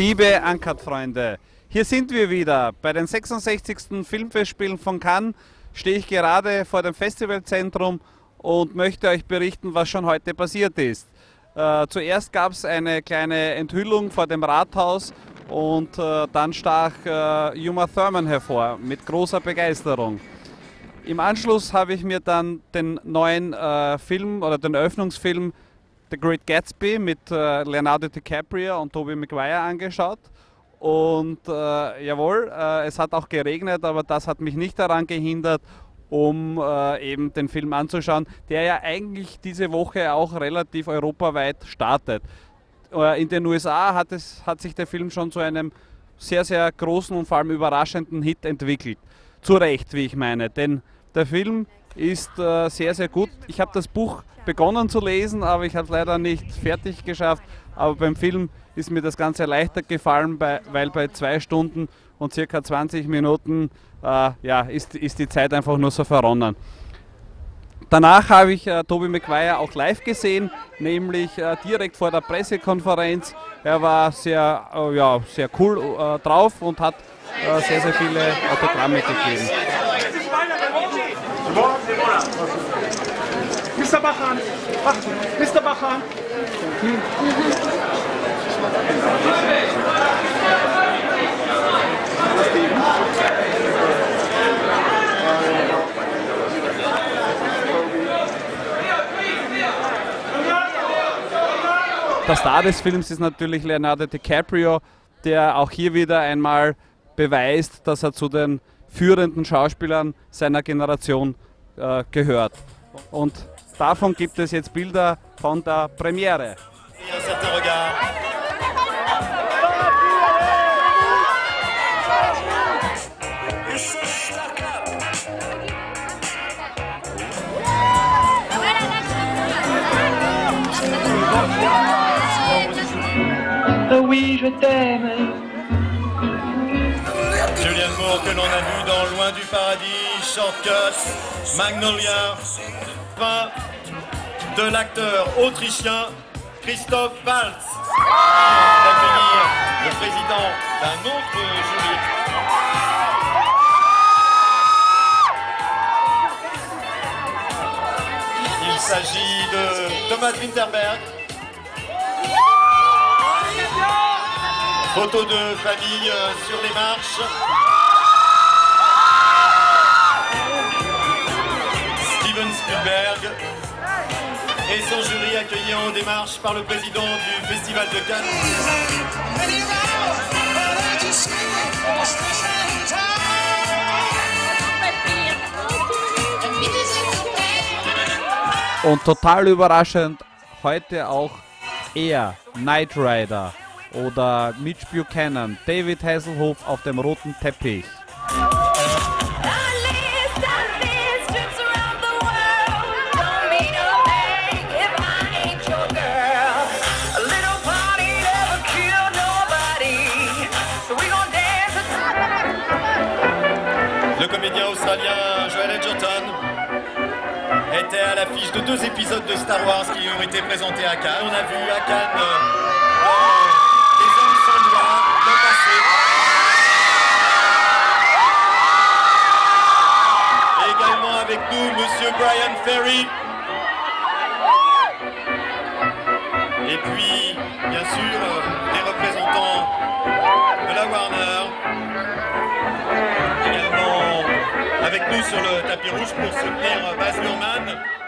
Liebe Uncut-Freunde, hier sind wir wieder. Bei den 66. Filmfestspielen von Cannes stehe ich gerade vor dem Festivalzentrum und möchte euch berichten, was schon heute passiert ist. Äh, zuerst gab es eine kleine Enthüllung vor dem Rathaus und äh, dann stach äh, Uma Thurman hervor mit großer Begeisterung. Im Anschluss habe ich mir dann den neuen äh, Film oder den Eröffnungsfilm The Great Gatsby mit äh, Leonardo DiCaprio und Tobey Maguire angeschaut. Und äh, jawohl, äh, es hat auch geregnet, aber das hat mich nicht daran gehindert, um äh, eben den Film anzuschauen, der ja eigentlich diese Woche auch relativ europaweit startet. Äh, in den USA hat, es, hat sich der Film schon zu einem sehr, sehr großen und vor allem überraschenden Hit entwickelt. Zu Recht, wie ich meine, denn der Film ist äh, sehr, sehr gut. Ich habe das Buch begonnen zu lesen, aber ich habe es leider nicht fertig geschafft. Aber beim Film ist mir das Ganze leichter gefallen, bei, weil bei zwei Stunden und circa 20 Minuten äh, ja, ist, ist die Zeit einfach nur so verronnen. Danach habe ich äh, Toby Maguire auch live gesehen, nämlich äh, direkt vor der Pressekonferenz. Er war sehr, äh, ja, sehr cool äh, drauf und hat äh, sehr, sehr viele Autogramme gegeben. Mr. Bachan, Mr. Bachan. Der Star des Films ist natürlich Leonardo DiCaprio, der auch hier wieder einmal beweist, dass er zu den führenden Schauspielern seiner Generation äh, gehört. Und davon gibt es jetzt Bilder von der Premiere. Oui, je t'aime. Julianne Moore que l'on a vu dans Loin du Paradis, Shortcut, Magnolia, fin de l'acteur autrichien Christoph Waltz. D'accueillir le président d'un autre jury. Il s'agit de Thomas Winterberg. Photo de famille euh, sur les marches. Steven Spielberg et son jury accueilli en démarche par le président du Festival de Cannes. Und total überraschend heute auch er, Knight Rider oder Mitch Buchanan, David Hasselhoff auf dem roten Teppich. Le comédien australien Joel Edgerton était à l'affiche de deux épisodes de Star Wars qui ont été présentés à Cannes. On a vu à Cannes euh, sur le tapis rouge pour soutenir Baz Luhrmann.